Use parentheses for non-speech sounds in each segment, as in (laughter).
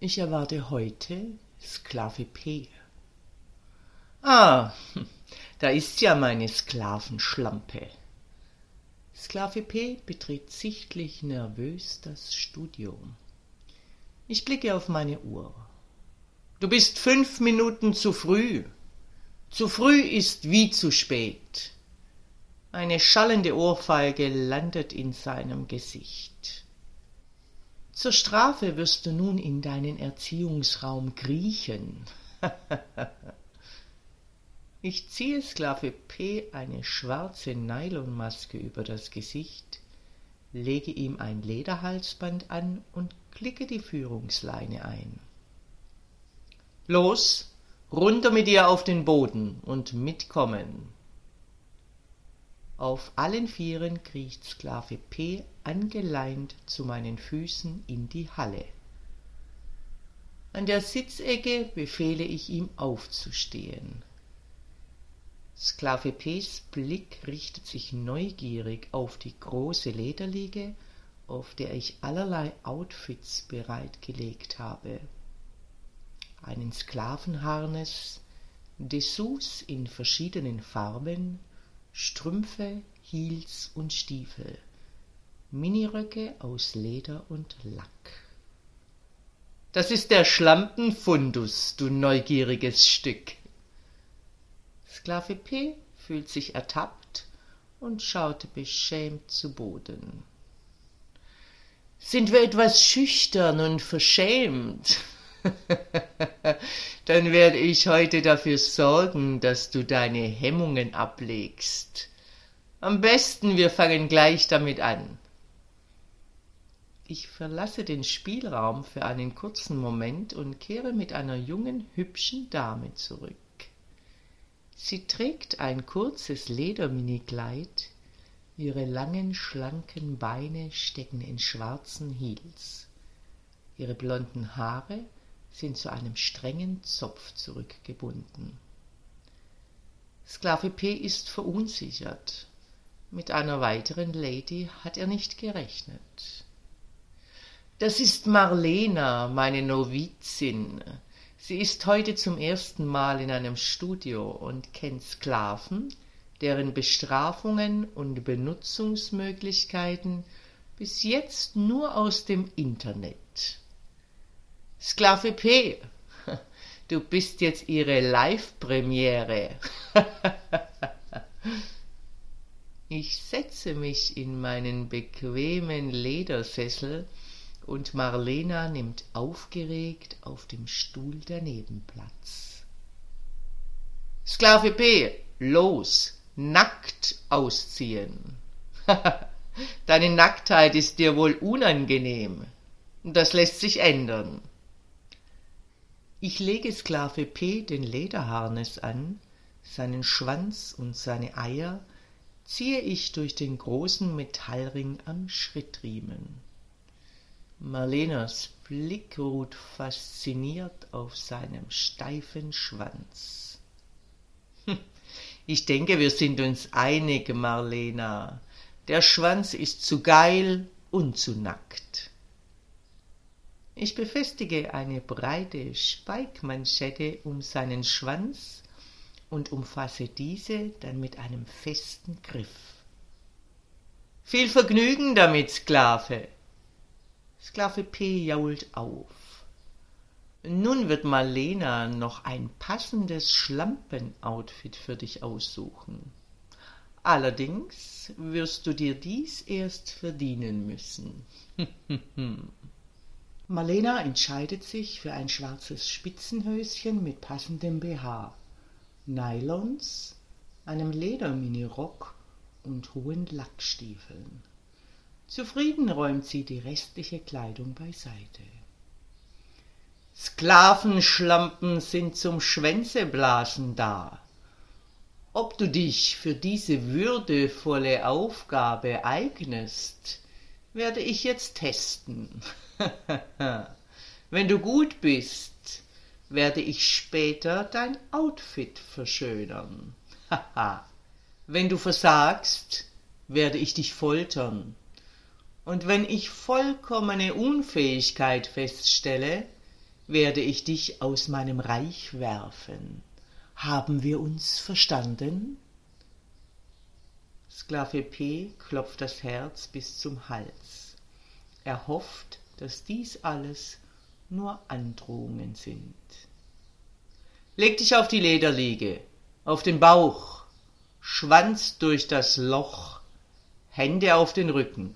Ich erwarte heute Sklave P. Ah, da ist ja meine Sklavenschlampe. Sklave P betritt sichtlich nervös das Studio. Ich blicke auf meine Uhr. Du bist fünf Minuten zu früh. Zu früh ist wie zu spät. Eine schallende Ohrfeige landet in seinem Gesicht. Zur Strafe wirst du nun in deinen Erziehungsraum kriechen. (laughs) ich ziehe Sklave P eine schwarze Nylonmaske über das Gesicht, lege ihm ein Lederhalsband an und klicke die Führungsleine ein. Los, runter mit dir auf den Boden und mitkommen. Auf allen Vieren kriecht Sklave P angeleint zu meinen Füßen in die Halle. An der Sitzecke befehle ich ihm aufzustehen. Sklave P's Blick richtet sich neugierig auf die große Lederliege, auf der ich allerlei Outfits bereitgelegt habe. Einen Sklavenharnes, Dessous in verschiedenen Farben, Strümpfe, Heels und Stiefel, Miniröcke aus Leder und Lack. Das ist der Schlampenfundus, du neugieriges Stück. Sklave P fühlt sich ertappt und schaut beschämt zu Boden. Sind wir etwas schüchtern und verschämt? (laughs) Dann werde ich heute dafür sorgen, dass du deine Hemmungen ablegst. Am besten wir fangen gleich damit an. Ich verlasse den Spielraum für einen kurzen Moment und kehre mit einer jungen, hübschen Dame zurück. Sie trägt ein kurzes Lederminikleid, ihre langen, schlanken Beine stecken in schwarzen Heels. Ihre blonden Haare sind zu einem strengen Zopf zurückgebunden. Sklave P ist verunsichert. Mit einer weiteren Lady hat er nicht gerechnet. Das ist Marlena, meine Novizin. Sie ist heute zum ersten Mal in einem Studio und kennt Sklaven, deren Bestrafungen und Benutzungsmöglichkeiten bis jetzt nur aus dem Internet. Sklave P, du bist jetzt ihre Live-Premiere. ich setze mich in meinen bequemen Ledersessel und Marlena nimmt aufgeregt auf dem Stuhl daneben Platz. Sklave P, los, nackt ausziehen. (laughs) Deine Nacktheit ist dir wohl unangenehm. Das lässt sich ändern. Ich lege Sklave P den Lederharnes an, seinen Schwanz und seine Eier ziehe ich durch den großen Metallring am Schrittriemen. Marlenas Blick ruht fasziniert auf seinem steifen Schwanz. Hm, ich denke, wir sind uns einig, Marlena. Der Schwanz ist zu geil und zu nackt. Ich befestige eine breite Speikmanschette um seinen Schwanz und umfasse diese dann mit einem festen Griff. Viel Vergnügen damit, Sklave. Sklave P jault auf. Nun wird Marlena noch ein passendes Schlampenoutfit für dich aussuchen. Allerdings wirst du dir dies erst verdienen müssen. (laughs) Marlena entscheidet sich für ein schwarzes Spitzenhöschen mit passendem BH, Nylons, einem Lederminirock und hohen Lackstiefeln. Zufrieden räumt sie die restliche Kleidung beiseite. Sklavenschlampen sind zum Schwänzeblasen da. Ob du dich für diese würdevolle Aufgabe eignest, werde ich jetzt testen. (laughs) Wenn du gut bist, werde ich später dein Outfit verschönern. (laughs) Wenn du versagst, werde ich dich foltern. Und wenn ich vollkommene Unfähigkeit feststelle, werde ich dich aus meinem Reich werfen. Haben wir uns verstanden? Sklave P klopft das Herz bis zum Hals. Er hofft, dass dies alles nur Androhungen sind. Leg dich auf die Lederliege, auf den Bauch, Schwanz durch das Loch, Hände auf den Rücken.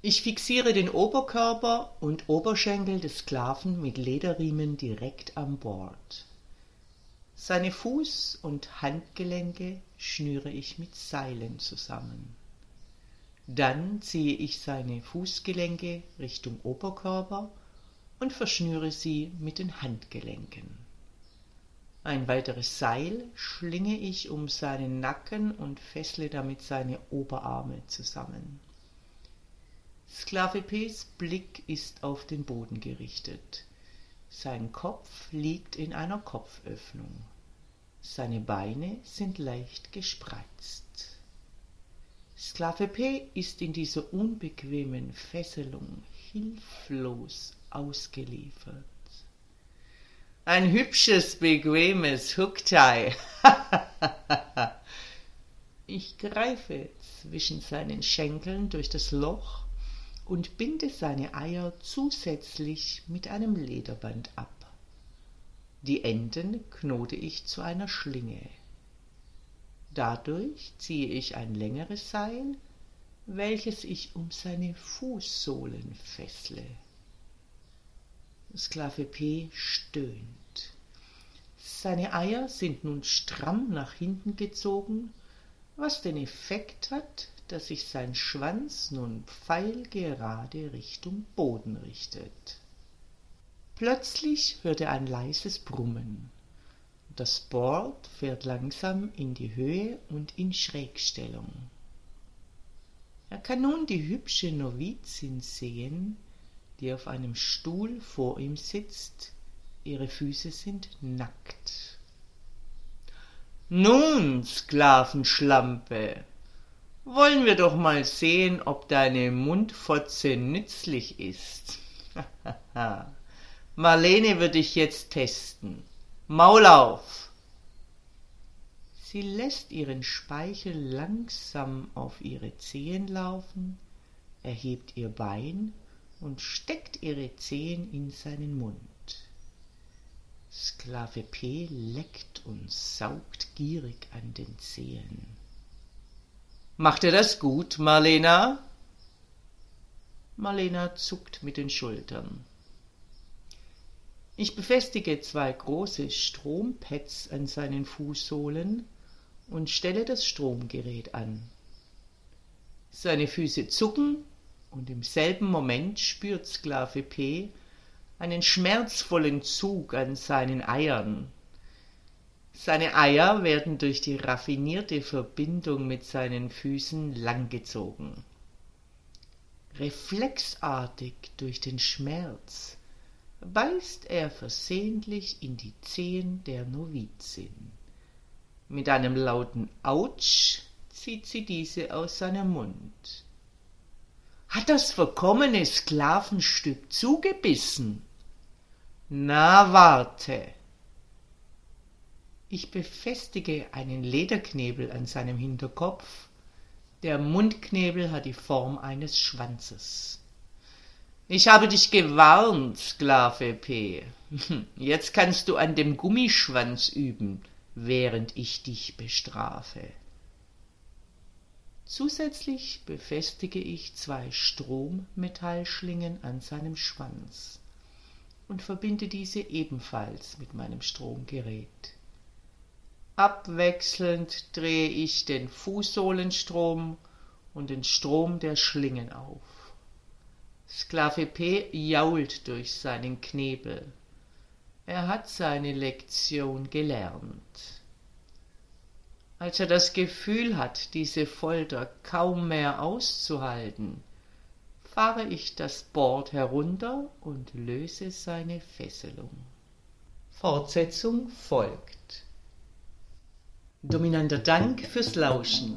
Ich fixiere den Oberkörper und Oberschenkel des Sklaven mit Lederriemen direkt am Bord. Seine Fuß- und Handgelenke schnüre ich mit Seilen zusammen. Dann ziehe ich seine Fußgelenke Richtung Oberkörper und verschnüre sie mit den Handgelenken. Ein weiteres Seil schlinge ich um seinen Nacken und fessle damit seine Oberarme zusammen. Sklave Ps Blick ist auf den Boden gerichtet. Sein Kopf liegt in einer Kopföffnung. Seine Beine sind leicht gespreizt. P ist in dieser unbequemen Fesselung hilflos ausgeliefert. Ein hübsches, bequemes Hooktie. (laughs) ich greife zwischen seinen Schenkeln durch das Loch und binde seine Eier zusätzlich mit einem Lederband ab. Die Enden knote ich zu einer Schlinge. Dadurch ziehe ich ein längeres Seil, welches ich um seine Fußsohlen fessle. Sklave P stöhnt. Seine Eier sind nun stramm nach hinten gezogen, was den Effekt hat, dass sich sein Schwanz nun pfeilgerade Richtung Boden richtet. Plötzlich hört er ein leises Brummen. Das Board fährt langsam in die Höhe und in Schrägstellung. Er kann nun die hübsche Novizin sehen, die auf einem Stuhl vor ihm sitzt. Ihre Füße sind nackt. Nun, Sklavenschlampe, wollen wir doch mal sehen, ob deine Mundfotze nützlich ist. (laughs) Marlene wird dich jetzt testen. Maul auf! Sie lässt ihren Speichel langsam auf ihre Zehen laufen, erhebt ihr Bein und steckt ihre Zehen in seinen Mund. Sklave P leckt und saugt gierig an den Zehen. Macht er das gut, Marlena? Marlena zuckt mit den Schultern. Ich befestige zwei große Strompads an seinen Fußsohlen und stelle das Stromgerät an. Seine Füße zucken und im selben Moment spürt Sklave P einen schmerzvollen Zug an seinen Eiern. Seine Eier werden durch die raffinierte Verbindung mit seinen Füßen langgezogen. Reflexartig durch den Schmerz beißt er versehentlich in die Zehen der Novizin. Mit einem lauten Autsch zieht sie diese aus seinem Mund. Hat das verkommene Sklavenstück zugebissen? Na, warte! Ich befestige einen Lederknebel an seinem Hinterkopf. Der Mundknebel hat die Form eines Schwanzes. Ich habe dich gewarnt, Sklave P. (laughs) Jetzt kannst du an dem Gummischwanz üben, während ich dich bestrafe. Zusätzlich befestige ich zwei Strommetallschlingen an seinem Schwanz und verbinde diese ebenfalls mit meinem Stromgerät. Abwechselnd drehe ich den Fußsohlenstrom und den Strom der Schlingen auf. Sklave P. jault durch seinen Knebel. Er hat seine Lektion gelernt. Als er das Gefühl hat, diese Folter kaum mehr auszuhalten, fahre ich das Board herunter und löse seine Fesselung. Fortsetzung folgt. Dominanter Dank fürs Lauschen.